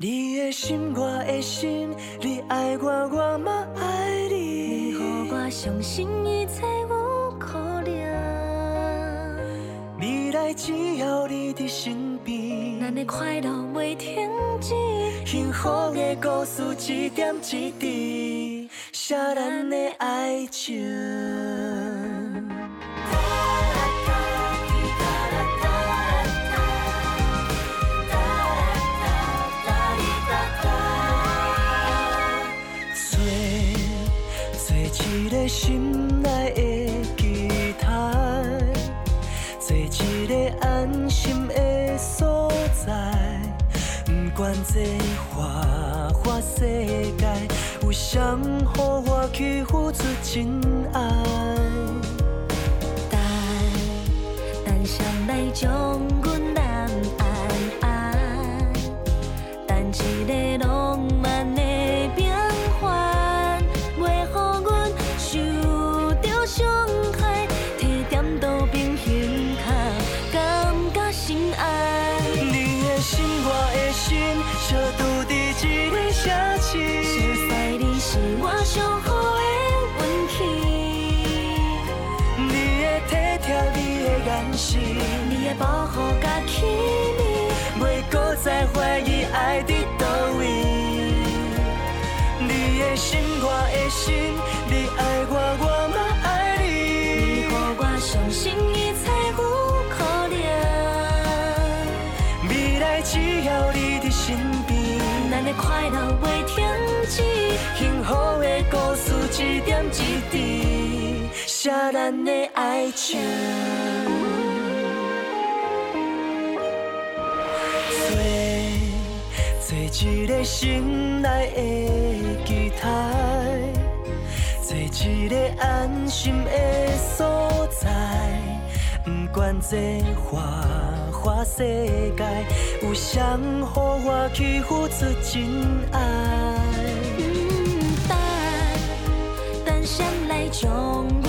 你的心，我的心，你爱我，我嘛爱你。你予我相信一切有可能。未来只要你伫身边，咱的快乐袂停止。幸福的故事一点一滴，写咱的爱情。心内的期待，找一个安心的所在。不管这花花世界，有谁予我去付出真爱？一点一滴，写咱的爱情。做做一个心内的期待，做一个安心的所在，不管这花。花世界，有谁予我去付出真爱？谁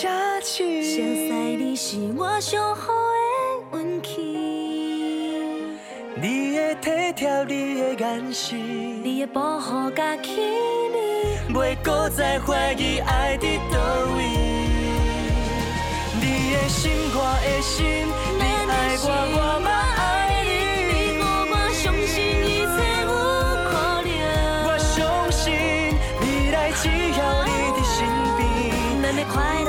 一个城市，相识你是我上好的运气。你的体贴，你的眼神。你的保护甲气味，袂搁再怀疑爱伫倒位。你的心，我的心，你爱我，我嘛爱你。你予我相信一切有可能。我相信未来只要你伫身边，咱的快乐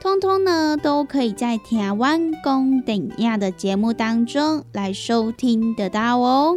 通通呢都可以在台湾公顶亚的节目当中来收听得到哦。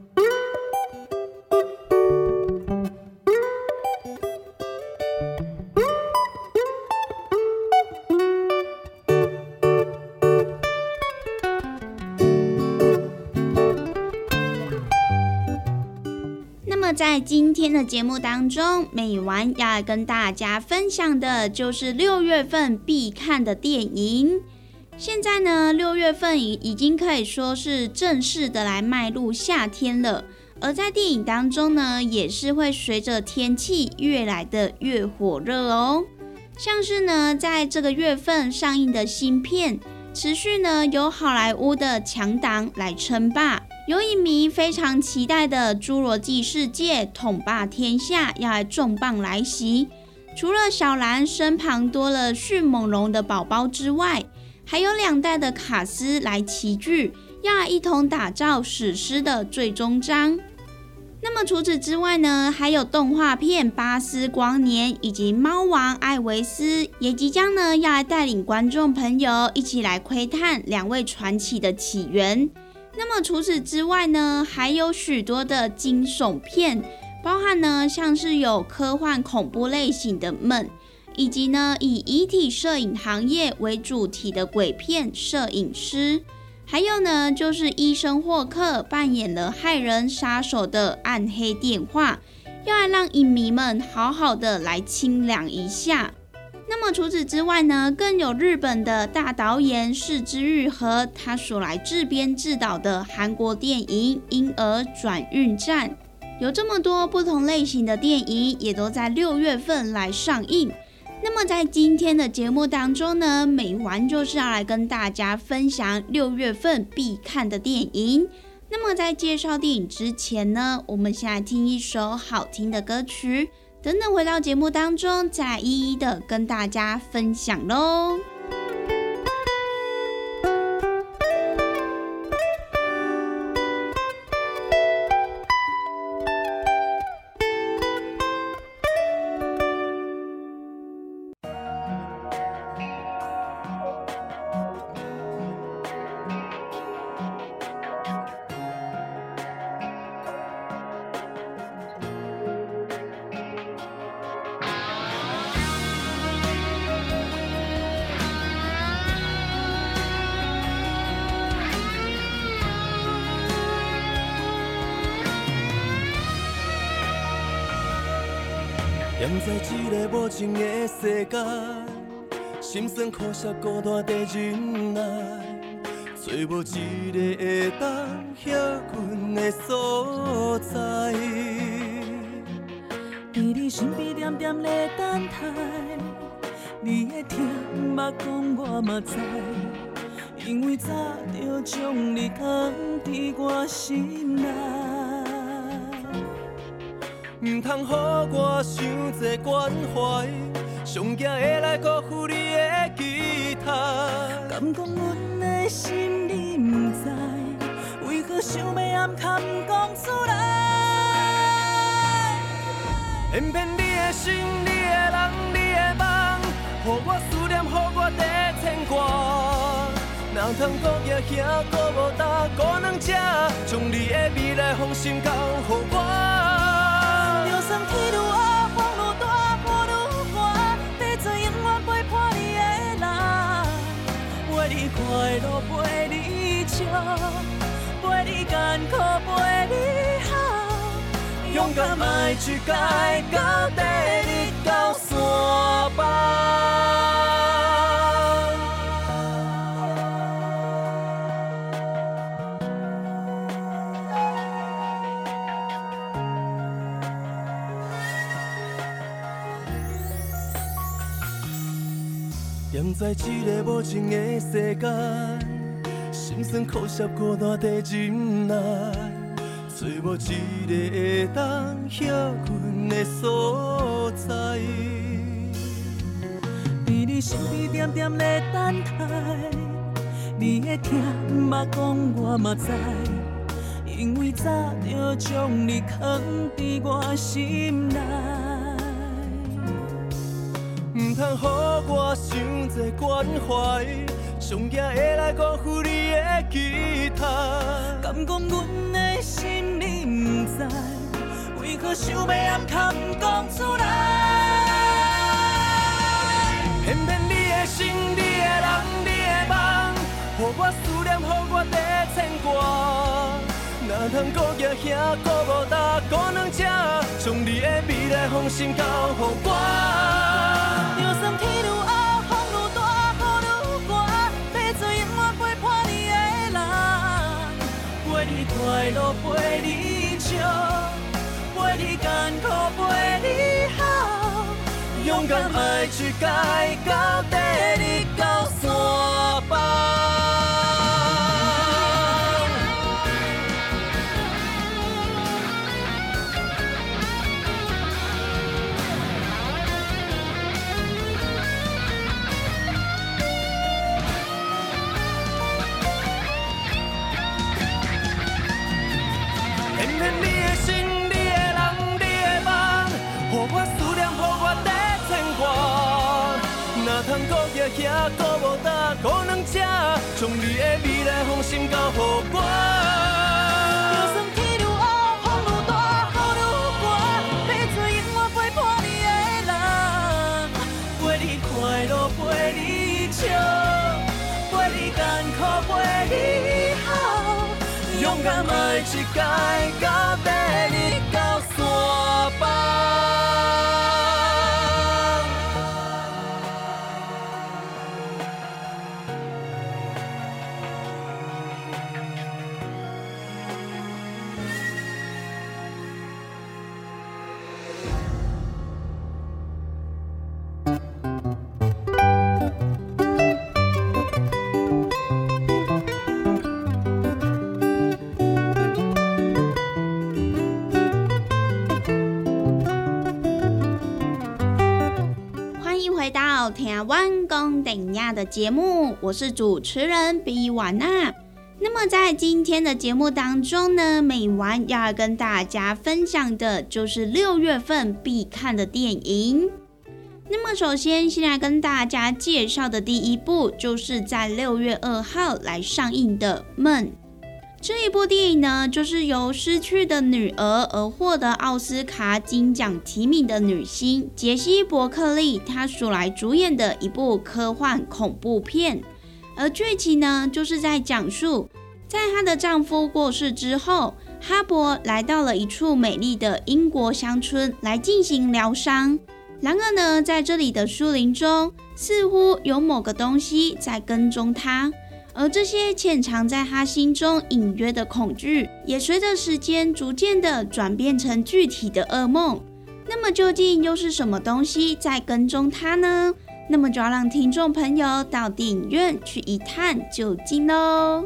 在今天的节目当中，美完要跟大家分享的就是六月份必看的电影。现在呢，六月份已已经可以说是正式的来迈入夏天了。而在电影当中呢，也是会随着天气越来的越火热哦。像是呢，在这个月份上映的新片，持续呢由好莱坞的强档来称霸。有影迷非常期待的《侏罗纪世界》统霸天下要来重磅来袭。除了小兰身旁多了迅猛龙的宝宝之外，还有两代的卡斯来齐聚，要来一同打造史诗的最终章。那么除此之外呢，还有动画片《巴斯光年》以及《猫王艾维斯》也即将呢要来带领观众朋友一起来窥探两位传奇的起源。那么除此之外呢，还有许多的惊悚片，包含呢像是有科幻恐怖类型的《梦》，以及呢以遗体摄影行业为主题的鬼片《摄影师》，还有呢就是医生霍克扮演了害人杀手的《暗黑电话》，要来让影迷们好好的来清凉一下。那么除此之外呢，更有日本的大导演市之愈和他所来自编自导的韩国电影《婴儿转运站》，有这么多不同类型的电影，也都在六月份来上映。那么在今天的节目当中呢，美环就是要来跟大家分享六月份必看的电影。那么在介绍电影之前呢，我们先来听一首好听的歌曲。等等，回到节目当中，再一一的跟大家分享喽。在这个无情的世界，心酸苦涩孤单在忍耐，找无一个会当歇困的所在。在你身边点点在等待，你的疼捌讲我嘛知，因为早就将你放伫我心内。唔通予我伤这关怀，上惊会来辜负你的期待。敢讲阮的心你不知，为何想要暗藏讲出来？偏偏你的心、你的人、你的梦，予我思念，予我地牵挂。哪通搁举兄，搁无搭，孤人只，将你的未来放心交算天愈黑，风愈大，雨愈寒，要做永远陪伴你的人，陪你快乐，陪你笑，陪你艰苦，陪你好，勇敢迈出界，到底日到山峰。踮在这个无情的世界，心酸苦涩孤单地忍耐，找无一个会当歇阮的所在。在你身边点点的等待，你的疼毋捌讲我嘛知，因为早就将你藏伫我心内。唔通予我伤济关怀，上惊会来辜负你的期待。敢讲阮的心你不知，为何想要暗藏讲出来？偏偏你的心、你的人、你的梦，予我思念，予我地牵挂。哪通搁举兄，搁无担，搁两只，将你的未来放心交予我。就算天愈黑，风愈大，雨愈寒，要做永远陪伴你的人，陪你快乐，陪你笑，陪你艰苦，陪你好，勇敢迈出界，到底日到山峰。都，无担，搁两只，将你的？未来放心交予我。就算天愈黑，风愈大，雨愈寒，要做永远陪伴你的人，陪你快乐，陪你笑，陪你艰苦，陪你好，勇敢迈一界，到底到台湾公等亚的节目，我是主持人比瓦娜。那么在今天的节目当中呢，美完要跟大家分享的就是六月份必看的电影。那么首先，先来跟大家介绍的第一部，就是在六月二号来上映的《梦》。这一部电影呢，就是由失去的女儿而获得奥斯卡金奖提名的女星杰西·伯克利，她所来主演的一部科幻恐怖片。而剧情呢，就是在讲述，在她的丈夫过世之后，哈勃来到了一处美丽的英国乡村来进行疗伤。然而呢，在这里的树林中，似乎有某个东西在跟踪她。而这些潜藏在他心中隐约的恐惧，也随着时间逐渐的转变成具体的噩梦。那么究竟又是什么东西在跟踪他呢？那么就要让听众朋友到电影院去一探究竟喽。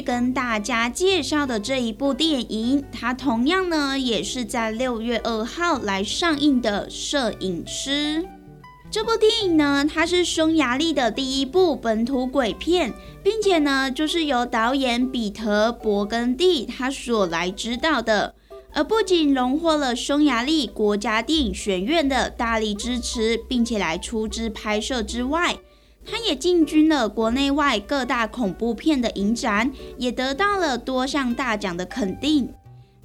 跟大家介绍的这一部电影，它同样呢也是在六月二号来上映的《摄影师》。这部电影呢，它是匈牙利的第一部本土鬼片，并且呢，就是由导演彼得·勃根蒂他所来指导的，而不仅荣获了匈牙利国家电影学院的大力支持，并且来出资拍摄之外，他也进军了国内外各大恐怖片的影展，也得到了多项大奖的肯定。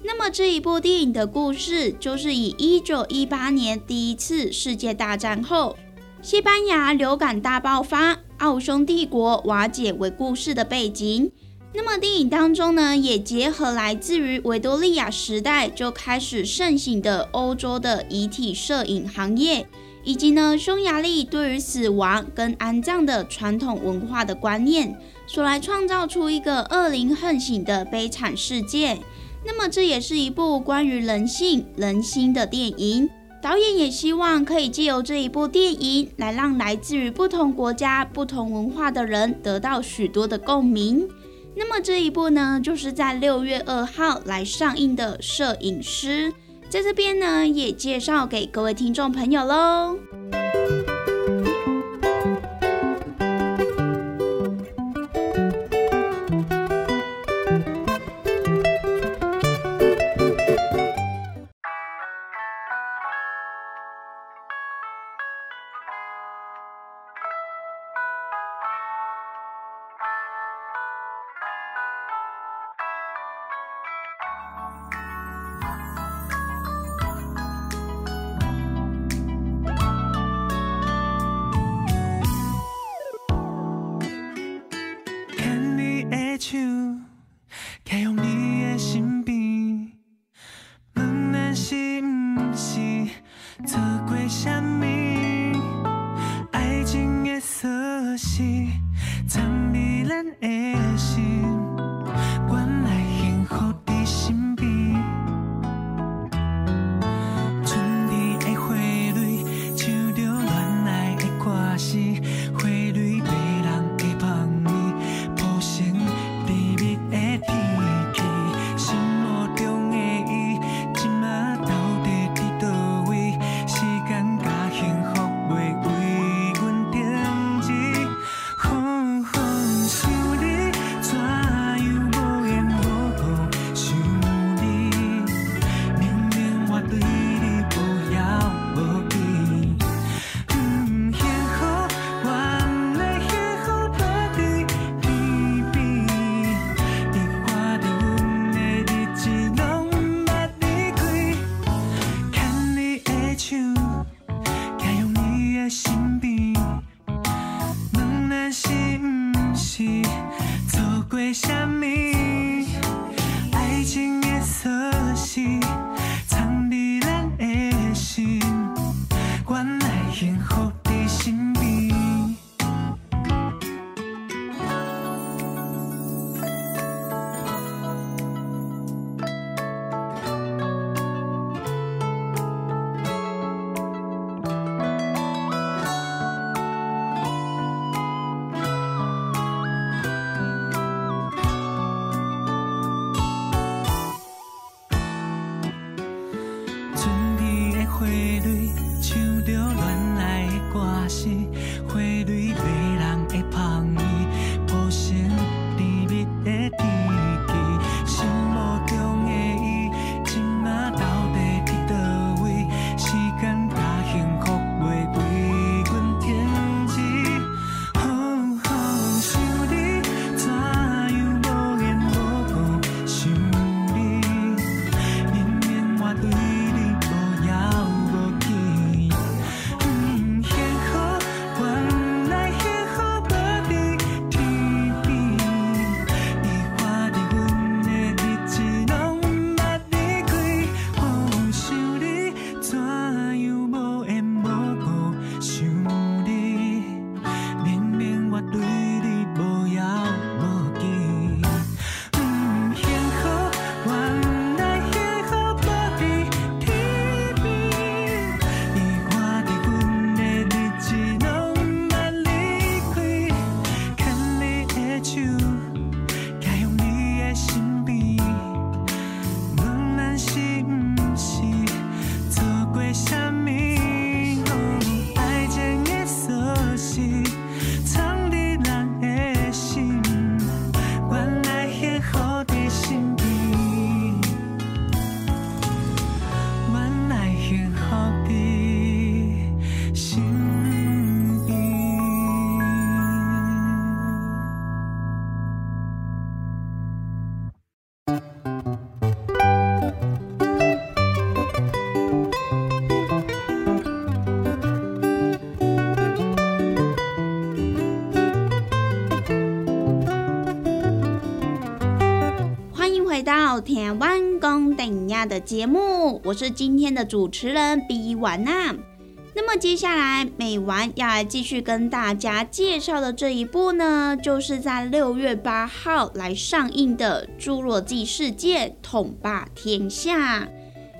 那么这一部电影的故事，就是以一九一八年第一次世界大战后，西班牙流感大爆发、奥匈帝国瓦解为故事的背景。那么电影当中呢，也结合来自于维多利亚时代就开始盛行的欧洲的遗体摄影行业，以及呢匈牙利对于死亡跟安葬的传统文化的观念，所来创造出一个恶灵横行的悲惨世界。那么这也是一部关于人性、人心的电影。导演也希望可以借由这一部电影，来让来自于不同国家、不同文化的人得到许多的共鸣。那么这一部呢，就是在六月二号来上映的《摄影师》，在这边呢也介绍给各位听众朋友喽。的节目，我是今天的主持人比婉娜。那么接下来美完要来继续跟大家介绍的这一部呢，就是在六月八号来上映的《侏罗纪世界：统霸天下》。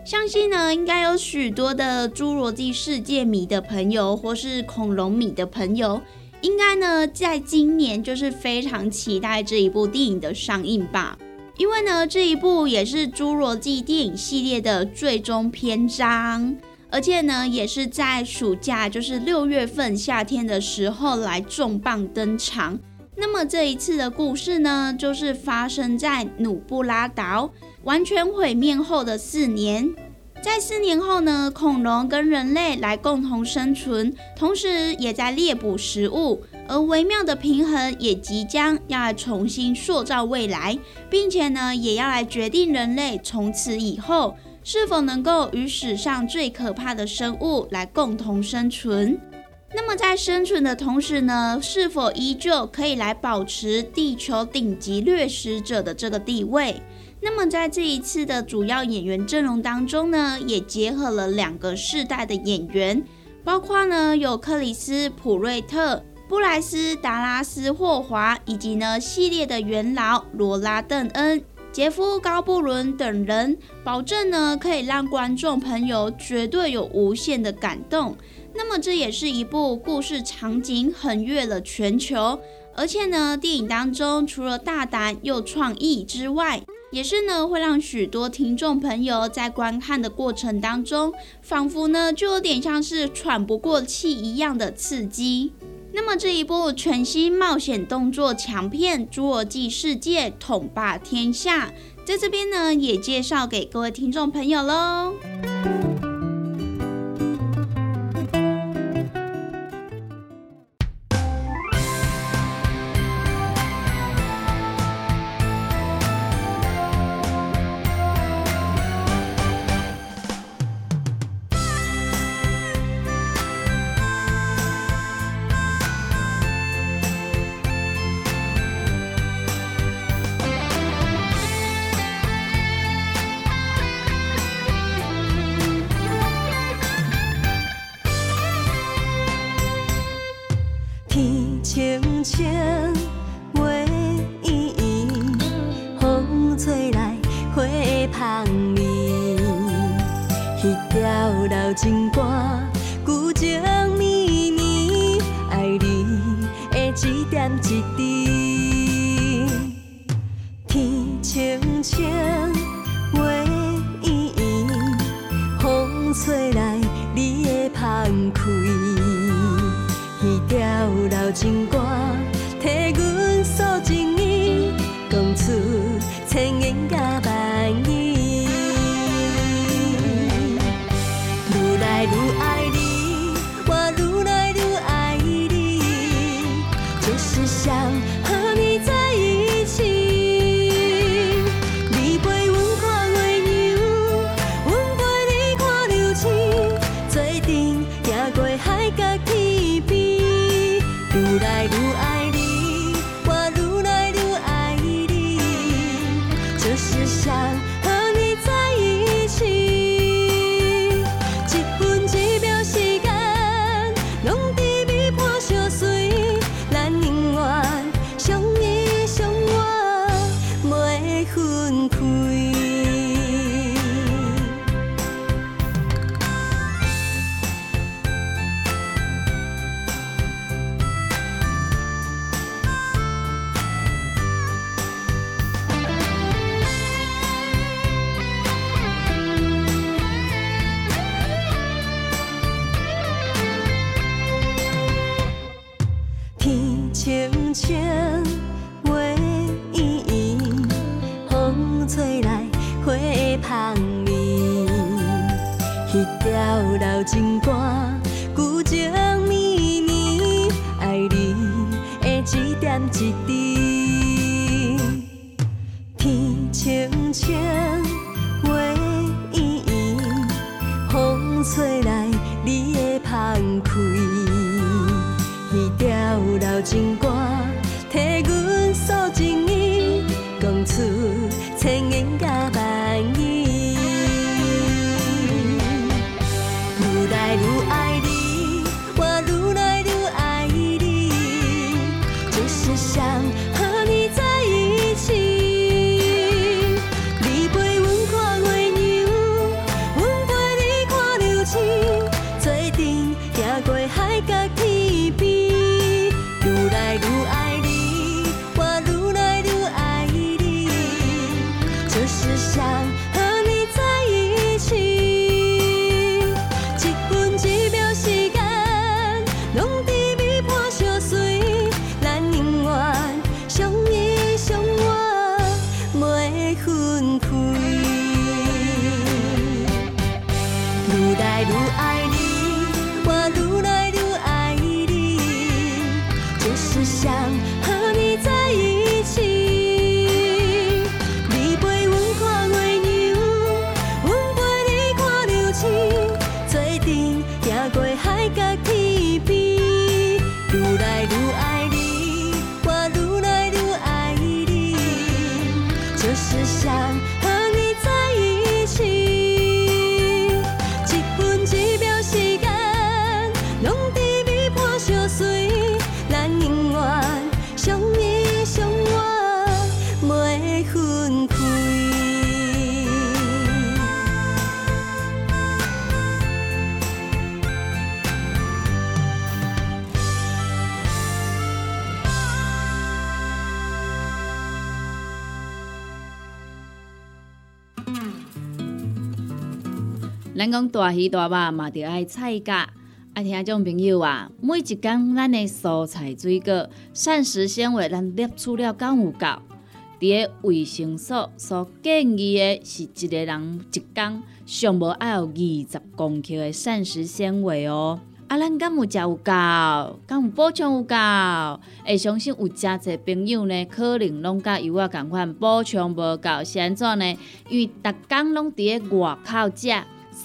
相信呢，应该有许多的侏罗纪世界迷的朋友，或是恐龙迷的朋友，应该呢，在今年就是非常期待这一部电影的上映吧。因为呢，这一部也是侏罗纪电影系列的最终篇章。而且呢，也是在暑假，就是六月份夏天的时候来重磅登场。那么这一次的故事呢，就是发生在努布拉岛完全毁灭后的四年。在四年后呢，恐龙跟人类来共同生存，同时也在猎捕食物，而微妙的平衡也即将要来重新塑造未来，并且呢，也要来决定人类从此以后。是否能够与史上最可怕的生物来共同生存？那么在生存的同时呢，是否依旧可以来保持地球顶级掠食者的这个地位？那么在这一次的主要演员阵容当中呢，也结合了两个世代的演员，包括呢有克里斯普瑞特、布莱斯达拉斯霍华，以及呢系列的元老罗拉邓恩。杰夫·高布伦等人保证呢，可以让观众朋友绝对有无限的感动。那么，这也是一部故事场景横越了全球，而且呢，电影当中除了大胆又创意之外，也是呢会让许多听众朋友在观看的过程当中，仿佛呢就有点像是喘不过气一样的刺激。那么这一部全新冒险动作强片《侏罗纪世界：统霸天下》在这边呢，也介绍给各位听众朋友喽。香味。一条老情歌，旧情绵绵，爱你的一点一滴，天青青。一条老情歌。拢伫美破相随，咱永远相依相偎，袂分开。咱讲大鱼大肉嘛，着爱菜价。啊，听众朋友啊，每一工咱的蔬菜水果、膳食纤维，咱摄取了敢有够？伫个卫生所所建议的是一个人一工上无爱有二十公克的膳食纤维哦。啊，咱敢有食有够？敢有补充有够？会相信有真侪朋友呢，可能拢甲有我共款补充无够，是安怎呢？因为逐工拢伫个外口食。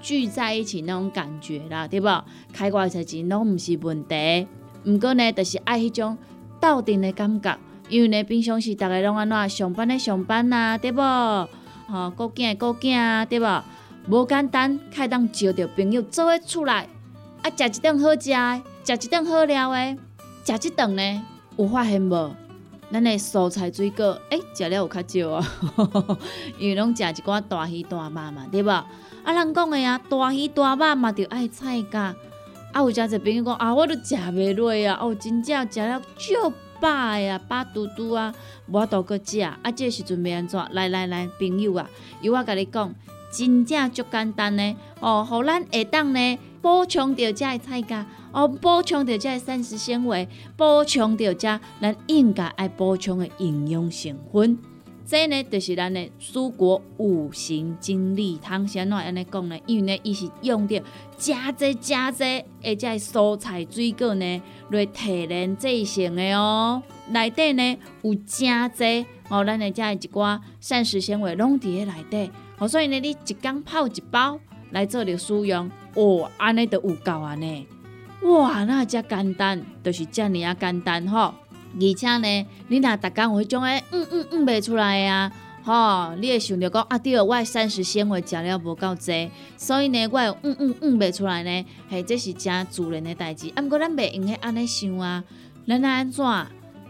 聚在一起那种感觉啦，对不？开偌侪钱拢毋是问题，毋过呢，就是爱迄种斗阵的感觉。因为呢，平常时逐个拢安怎上班的上班啊，对不？吼，顾囝的顾囝啊，对不？无简单，开当招着朋友做伙出来，啊，食一顿好食的，食一顿好料的，食一顿呢，有发现无？咱的蔬菜水果，诶、食了有较少啊，因为拢食一寡大鱼大肉嘛，对无？啊，人讲的啊，大鱼大肉嘛，着爱菜价。啊，有诚侪朋友讲啊，我都食袂落啊，哦，真正食了足饱啊，饱嘟嘟啊，无法度搁食。啊，这时阵要安怎？来来来，朋友啊，由我甲你讲，真正足简单呢。哦，互咱下当呢补充着遮的菜价，哦，补充着遮的膳食纤维，补充着遮咱应该爱补充的营养成分。这呢，就是咱的蔬果五行精力汤，是安怎安尼讲呢？因为呢，伊是用着真济真济，而且蔬菜水果呢来提炼制成的哦。内底呢有真济哦，咱的遮一寡膳食纤维拢伫咧内底。哦，所以呢，你一工泡一包来做着使用，哦，安尼就有够啊呢。哇，那遮简单，就是遮尔啊简单吼。而且呢，你若逐工有迄种诶，嗯嗯嗯袂出来啊，吼，你会想着讲啊，对，我诶膳食纤维食了无够济，所以呢，我会嗯嗯嗯袂出来呢，嘿，这是真自然诶代志。啊，毋过咱袂用迄安尼想啊，咱安怎，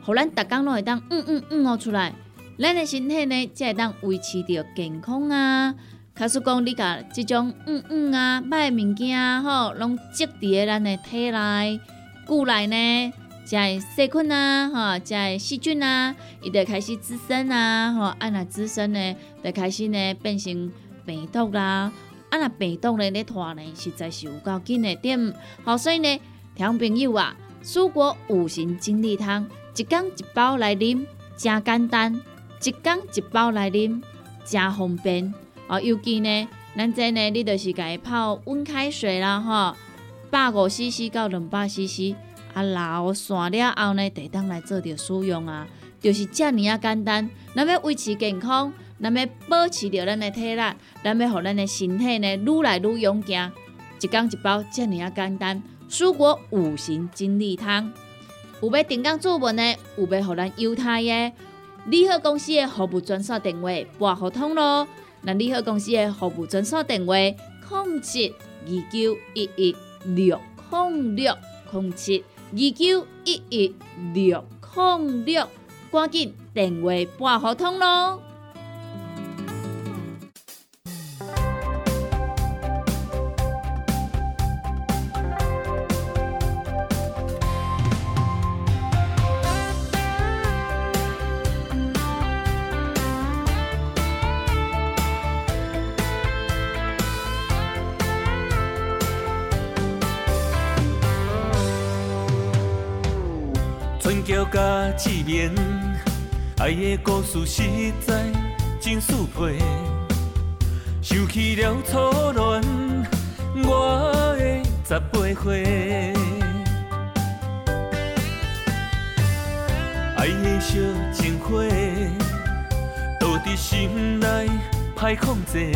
互咱逐工拢会当嗯嗯嗯哦出来，咱诶身体呢才会当维持着健康啊。假使讲你甲即种嗯嗯啊歹物件，吼，拢积伫咧咱诶体内、骨内呢。遮的细菌啊，吼，遮的细菌啊，伊就开始滋生啊，吼，啊若滋生呢，就开始呢变成病毒啦，啊若病毒呢咧拖呢，实在是有够紧的点，好，所以呢，听朋友啊，蔬果五行精力汤，一缸一包来啉，真简单，一缸一包来啉，真方便，哦，尤其呢，咱这呢，你就是家泡温开水啦，吼，百五 CC 到两百 CC，啊，老散了后呢，得当来做着使用啊，就是遮尔啊简单。咱要维持健康，咱要保持着咱的体力，咱要互咱的身体呢愈来愈勇健，一缸一包，遮尔啊简单。蔬果五行精力汤，有要订购注文的，有要互咱犹太的，利好公司的服务专线电话拨互通咯。那利好公司的服务专线电话：零七二九一一六零六零七二九一一六零六，赶紧电话拨互通咯。志明，爱的故事实在真速配。想起了初恋，我的十八岁。爱的小情花，倒伫心内歹控制，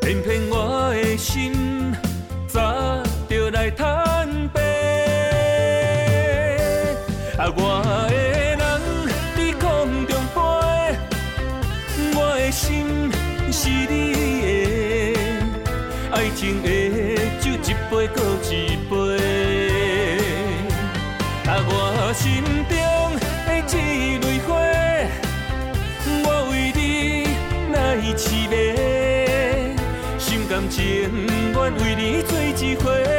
偏偏我的心早就来坦白。啊，我的人在空中飞，我的心是你的，爱情的酒一杯搁一杯。啊，我心中的这蕊花，我为你来痴迷，心甘情愿为你做一回。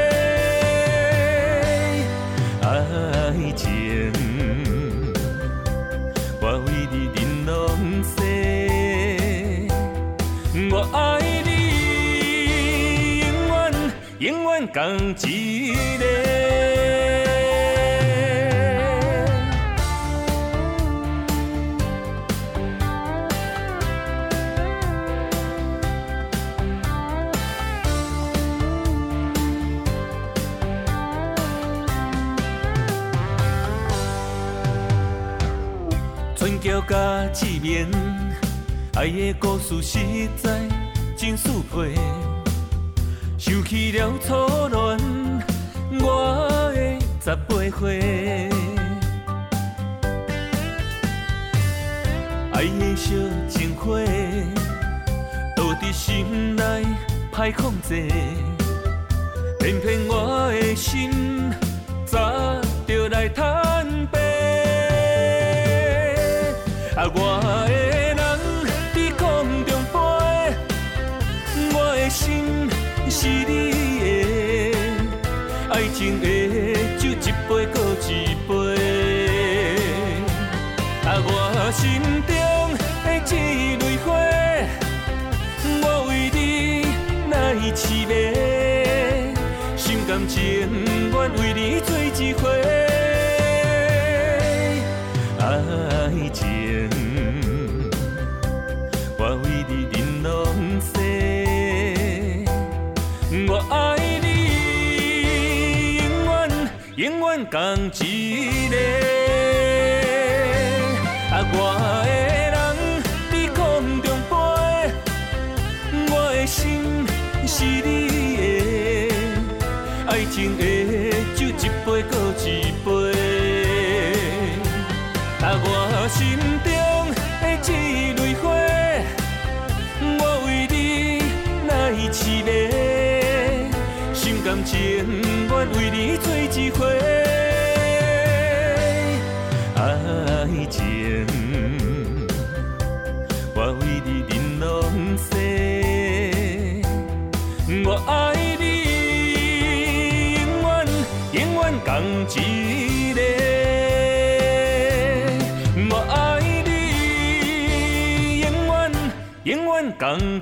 永远共一个。春桥甲志明，爱的故事实在真速配。想起了初恋，我的十八岁。爱的小情花，倒伫心内歹控制，偏偏我的心早就来坦白。啊，我的永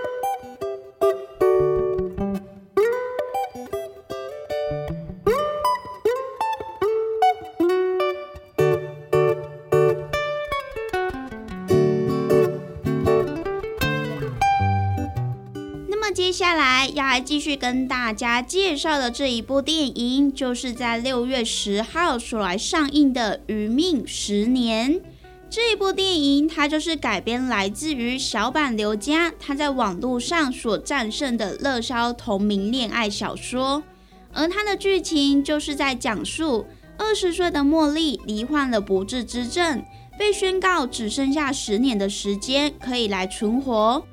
接下来要来继续跟大家介绍的这一部电影，就是在六月十号所来上映的《余命十年》这一部电影，它就是改编来自于小坂刘家他在网络上所战胜的热销同名恋爱小说，而它的剧情就是在讲述二十岁的茉莉罹患了不治之症，被宣告只剩下十年的时间可以来存活。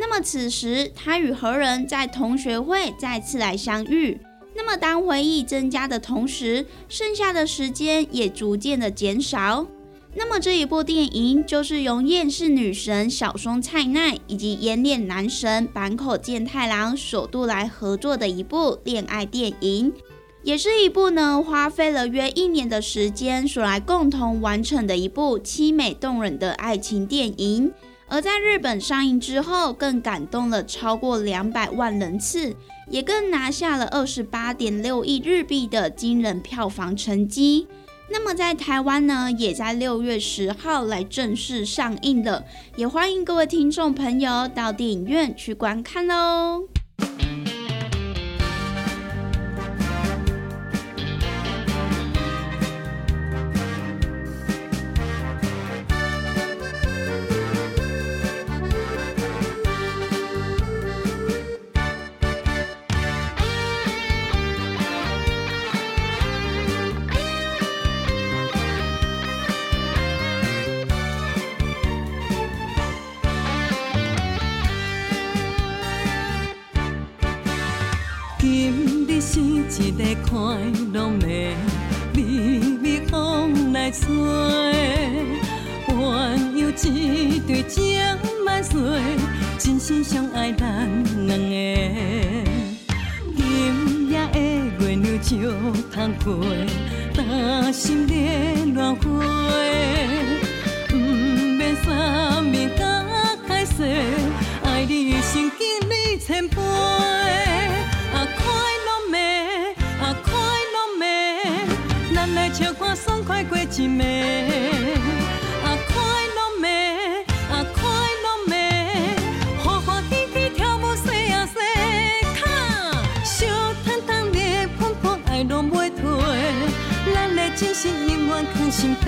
那么此时，他与何人在同学会再次来相遇？那么当回忆增加的同时，剩下的时间也逐渐的减少。那么这一部电影就是由厌世女神小松菜奈以及颜脸男神坂口健太郎首度来合作的一部恋爱电影，也是一部呢花费了约一年的时间所来共同完成的一部凄美动人的爱情电影。而在日本上映之后，更感动了超过两百万人次，也更拿下了二十八点六亿日币的惊人票房成绩。那么在台湾呢，也在六月十号来正式上映了，也欢迎各位听众朋友到电影院去观看喽。今日是一个快乐的微微风来吹，鸳鸯一对情万岁，真心相爱咱两个。今夜的月亮照窗过，担心热乱花，不免三面甲开西，爱你心经历千杯。过一暝，啊快乐暝，啊快乐暝，欢欢喜喜跳舞西啊西，卡烧烫烫热喷喷爱拢袂退，咱的真心永远藏心底，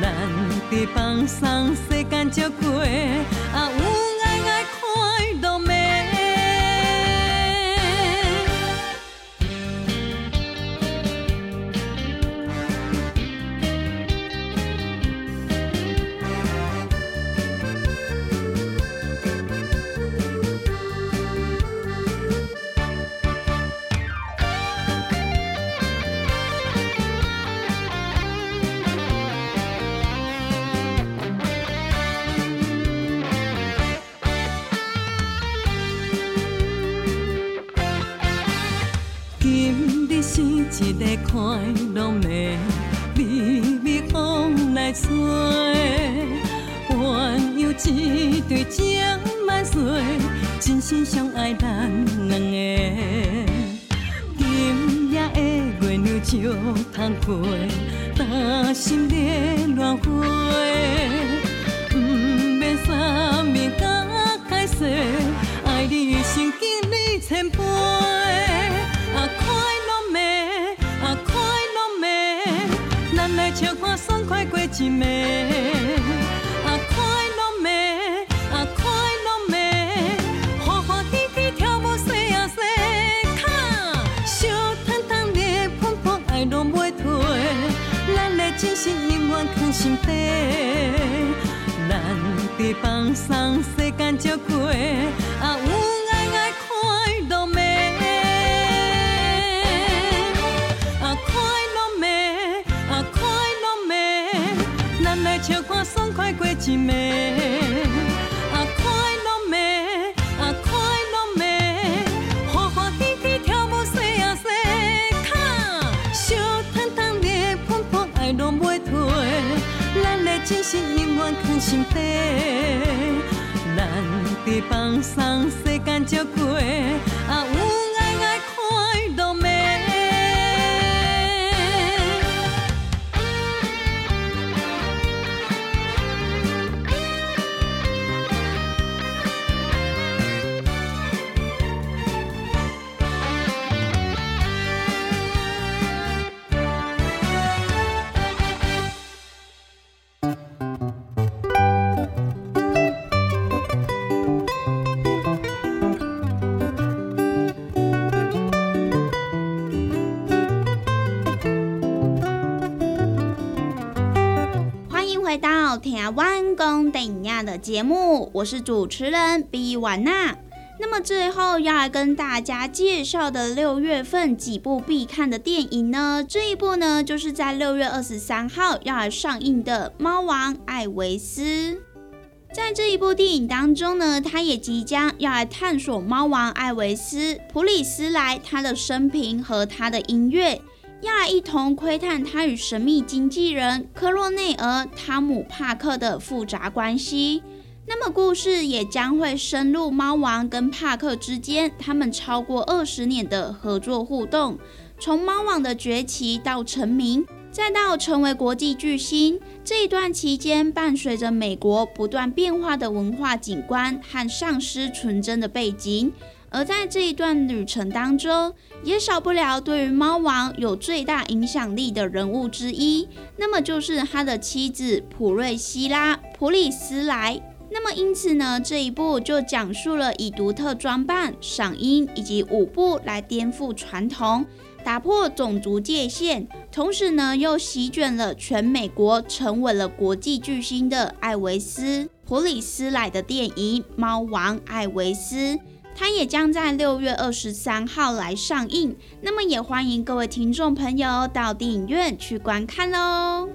咱在放松世间就过，啊有。一个快乐的微微风来吹，鸳鸯一对情万岁，真心相爱咱两个。今夜的月亮照窗花，担心热乱花，不免三面甲海誓，爱你心经历千杯。一暝。啊，快乐暝，啊，快乐暝，欢欢喜喜跳舞洗啊洗卡，烧烫烫热喷喷爱拢袂退，咱的真心永远藏心底，咱在放松世间就过，放松世间足过，回到《台湾公等亚》的节目，我是主持人比婉娜。那么最后要来跟大家介绍的六月份几部必看的电影呢？这一部呢，就是在六月二十三号要来上映的《猫王艾维斯》。在这一部电影当中呢，他也即将要来探索猫王艾维斯·普里斯莱他的生平和他的音乐，要来一同窥探他与神秘经纪人科洛内尔·汤姆·帕克的复杂关系。那么故事也将会深入猫王跟帕克之间他们超过二十年的合作互动，从猫王的崛起到成名，再到成为国际巨星，这一段期间伴随着美国不断变化的文化景观和丧失纯真的背景。而在这一段旅程当中，也少不了对于猫王有最大影响力的人物之一，那么就是他的妻子普瑞希拉·普里斯莱。那么因此呢，这一部就讲述了以独特装扮、嗓音以及舞步来颠覆传统，打破种族界限，同时呢又席卷了全美国，成为了国际巨星的艾维斯·普里斯莱的电影《猫王艾维斯》。它也将在六月二十三号来上映，那么也欢迎各位听众朋友到电影院去观看喽。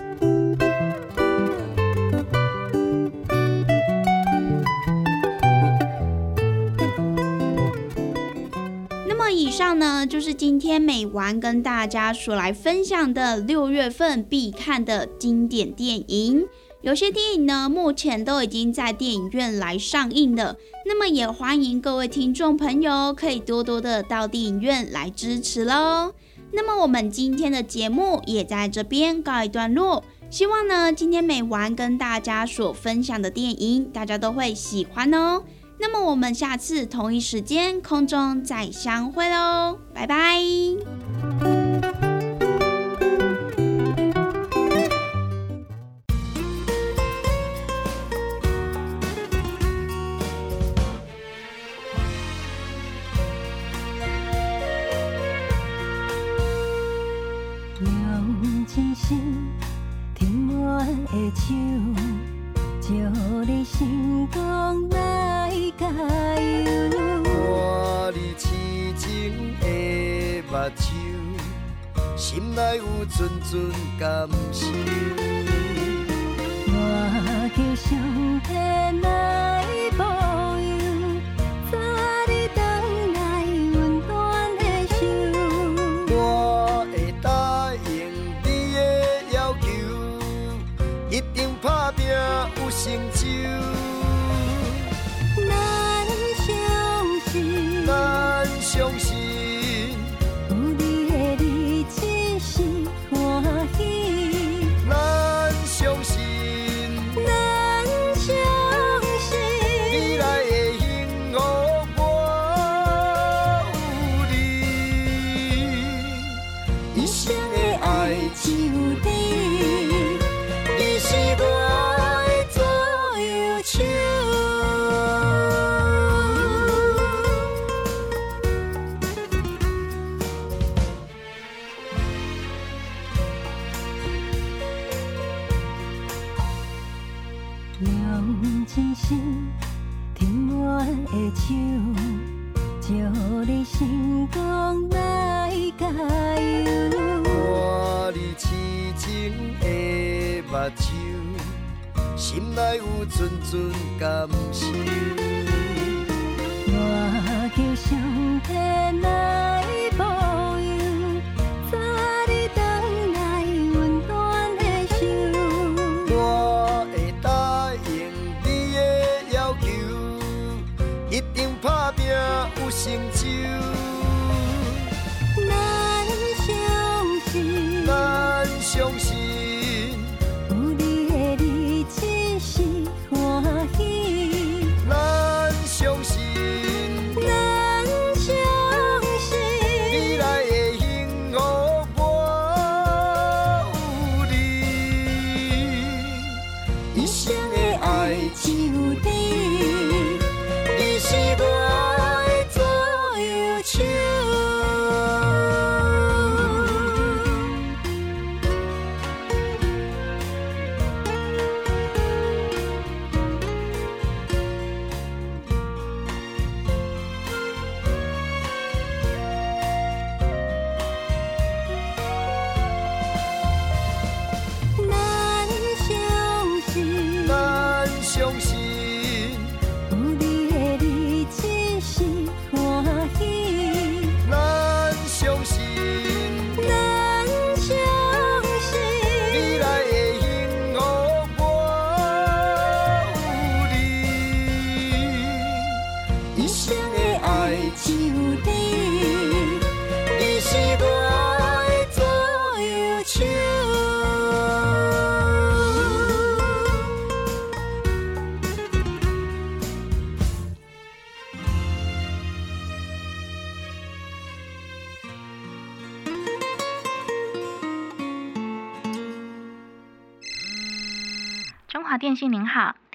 那么以上呢，就是今天美玩跟大家所来分享的六月份必看的经典电影。有些电影呢，目前都已经在电影院来上映了。那么也欢迎各位听众朋友可以多多的到电影院来支持喽。那么我们今天的节目也在这边告一段落。希望呢，今天美完跟大家所分享的电影，大家都会喜欢哦。那么我们下次同一时间空中再相会喽，拜拜。阵阵感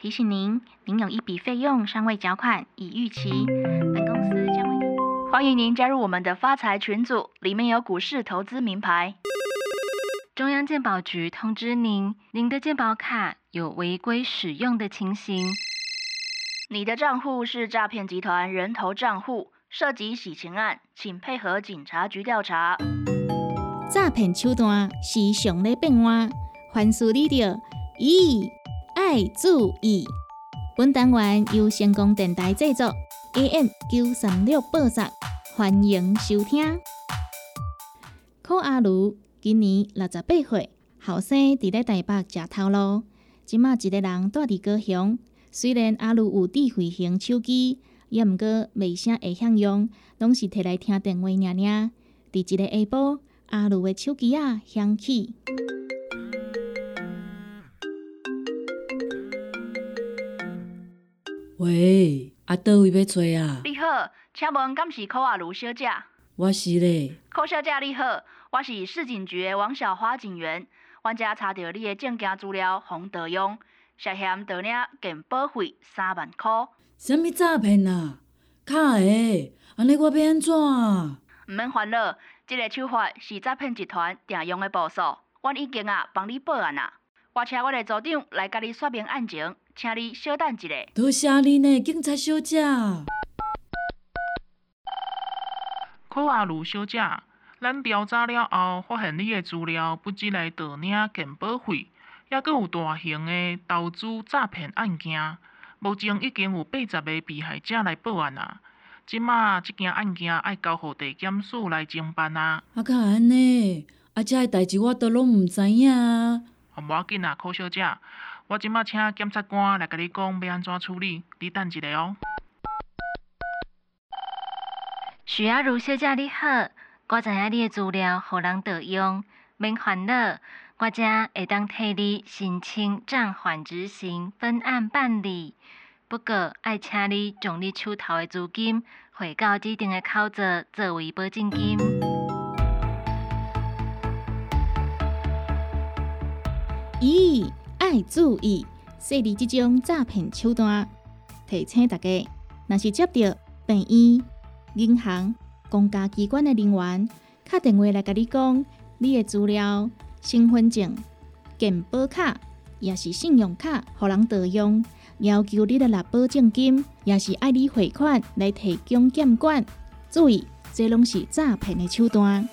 提醒您，您有一笔费用尚未缴款，已逾期，本公司将为您。欢迎您加入我们的发财群组，里面有股市投资名牌。中央鉴宝局通知您，您的鉴宝卡有违规使用的情形。你的账户是诈骗集团人头账户，涉及洗钱案，请配合警察局调查。诈骗手段是上咧变换，凡事你着咦爱注意。本单元由成功电台制作，AM 九三六播送，欢迎收听。柯阿如今年六十八岁，后生伫咧台北食头路，即马一个人住伫高雄。虽然阿如有智慧型手机，也毋过袂啥会晓用，拢是摕来听电话尔尔。伫一个下晡，阿如的手机啊响起。喂，啊，倒位要找啊？你好，请问敢是柯阿如小姐？我是咧，柯小姐你好，我是市警局的王小花警员。阮遮查到你的证件资料洪德用，涉嫌盗领健保费三万块。什物诈骗啊？卡的，安尼我要安怎？毋免烦恼，即、个手法是诈骗集团定用的步数。阮已经啊帮你报案啊。我请我的组长来甲你说明案情，请你稍等一下。多谢你呢，警察小姐。柯阿如小姐，咱调查了后，发现你的资料不止来盗领健保费，还佫有大型的投资诈骗案件。目前已经有八十个被害者来报案啊。即马即件案件要交互地检署来侦办啊。啊，甲安尼，啊，遮个代志我都拢毋知影啊。哦，无要紧啊，柯小姐，我即马请检察官来甲你讲要安怎处理，你等一下哦。许阿如小姐你好，我知影你的资料互人盗用，免烦恼，我遮会当替你申请暂缓执行分案办理。不过，爱请你将你手头的资金汇到指定的口座作为保证金。咦，爱注意，设立即种诈骗手段，提醒大家，若是接到病院、银行、公家机关的人员打电话来甲你讲，你的资料、身份证、健保卡，也是信用卡，互人盗用，要求你的纳保证金，也是爱你汇款来提供监管。注意，这拢是诈骗的手段。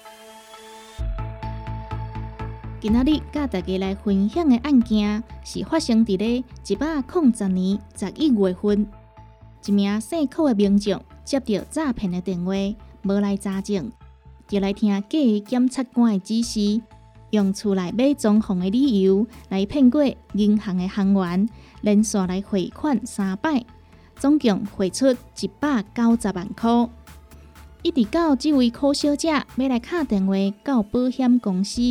今仔日甲大家来分享的案件，是发生伫咧一百零十年十一月份，一名姓寇的民众接到诈骗的电话，无来查证，就来听假检察官的指示，用厝内买装潢的理由来骗过银行的行员，连续来汇款三摆，总共汇出一百九十万块。一直到这位柯小姐要来打电话到保险公司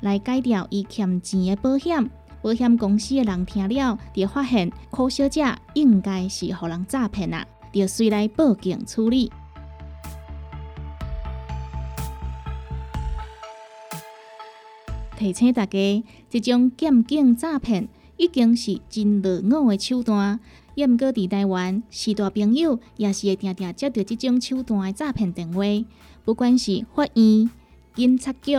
来改掉伊欠钱的保险，保险公司的人听了，就发现柯小姐应该是被人诈骗啊，就随来报警处理。提醒大家，这种监警诈骗已经是真落伍的手段。也毋过伫台湾，是大朋友也是会定定接到即种手段的诈骗电话，不管是法院、警察局、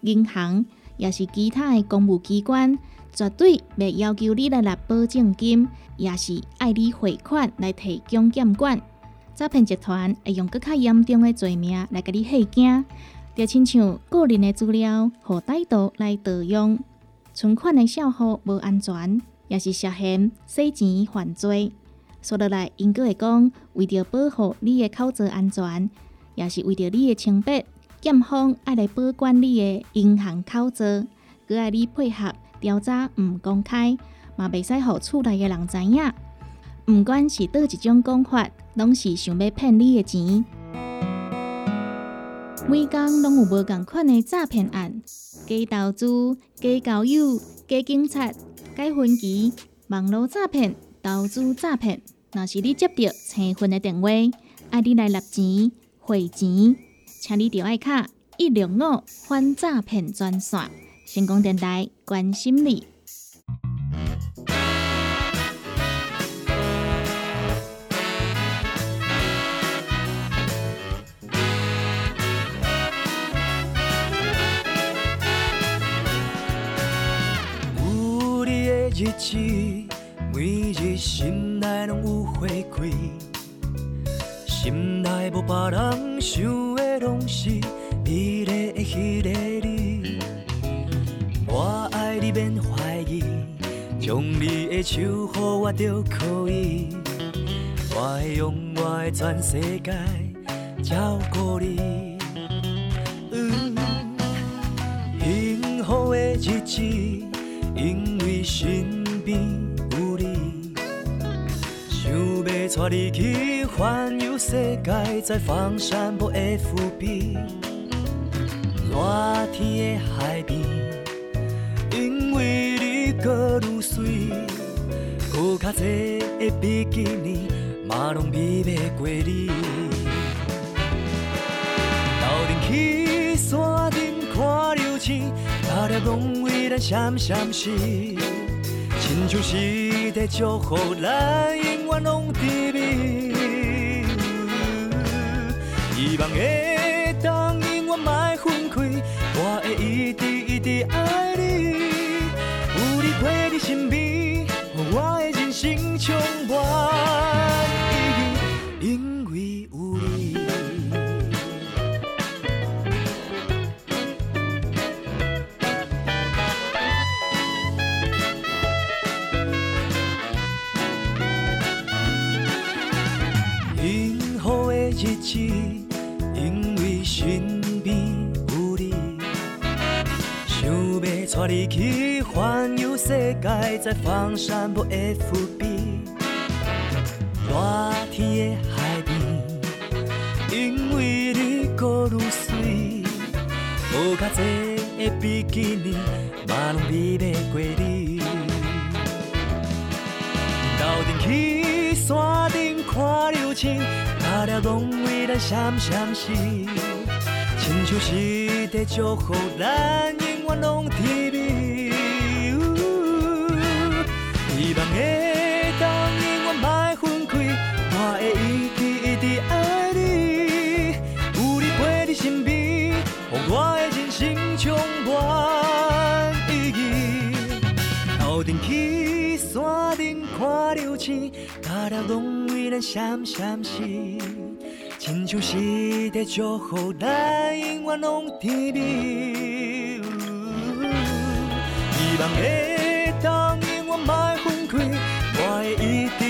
银行，也是其他的公务机关，绝对袂要求你来拿保证金，也是爱你汇款来提供监管。诈骗集团会用更较严重的罪名来甲你吓惊，就亲像个人的资料互歹徒来盗用，存款的账户无安全。也是涉嫌洗钱犯罪，说落来，因阁会讲，为着保护你的口罩安全，也是为着你的清白，检方爱来保管你的银行口罩，佮爱你配合调查，毋公开，嘛袂使互厝内的人知影。毋管是倒一种讲法，拢是想要骗你的钱。每工拢有无共款的诈骗案，假投资、假交友、假警察。该分期、网络诈骗、投资诈骗，若是你接到催婚的电话，爱你来纳钱、汇钱，请你调爱卡一六五反诈骗专线，成功电台关心你。日子，每日心内拢有花开，心内无别人，想的拢是美丽的迄个你。我爱你免怀疑，将你的手予我就可以。我会用我的全世界照顾你。幸福的日子，身边有你，想要带你去环游世界，在放山步 FB，热天的海边，因为你搁愈水，搁较济的比基尼，嘛拢比袂过你。斗阵去山顶看流星，大粒拢咱闪闪烁。亲像是在祝福咱永远拢甜蜜，希望会当永远莫分开，我会一直一直爱你，有你陪在身边，我的人生充满日子，因为身边有你，想要带你去环游世界，在放闪步 FB，热天的海边，因为你搁愈水，无卡济的比基尼，嘛拢比袂过你。头顶去山顶看流星，大粒拢为咱闪闪烁，亲像是在祝福咱永远拢甜蜜。希望会当永远莫分开，我会一直一直爱你，有你陪在身边，予我的人生充满意义。斗阵去山顶看流星，打了拢为咱闪闪时，像是在祝福咱永远拢甜蜜。希望会当永远莫分开，我会一直。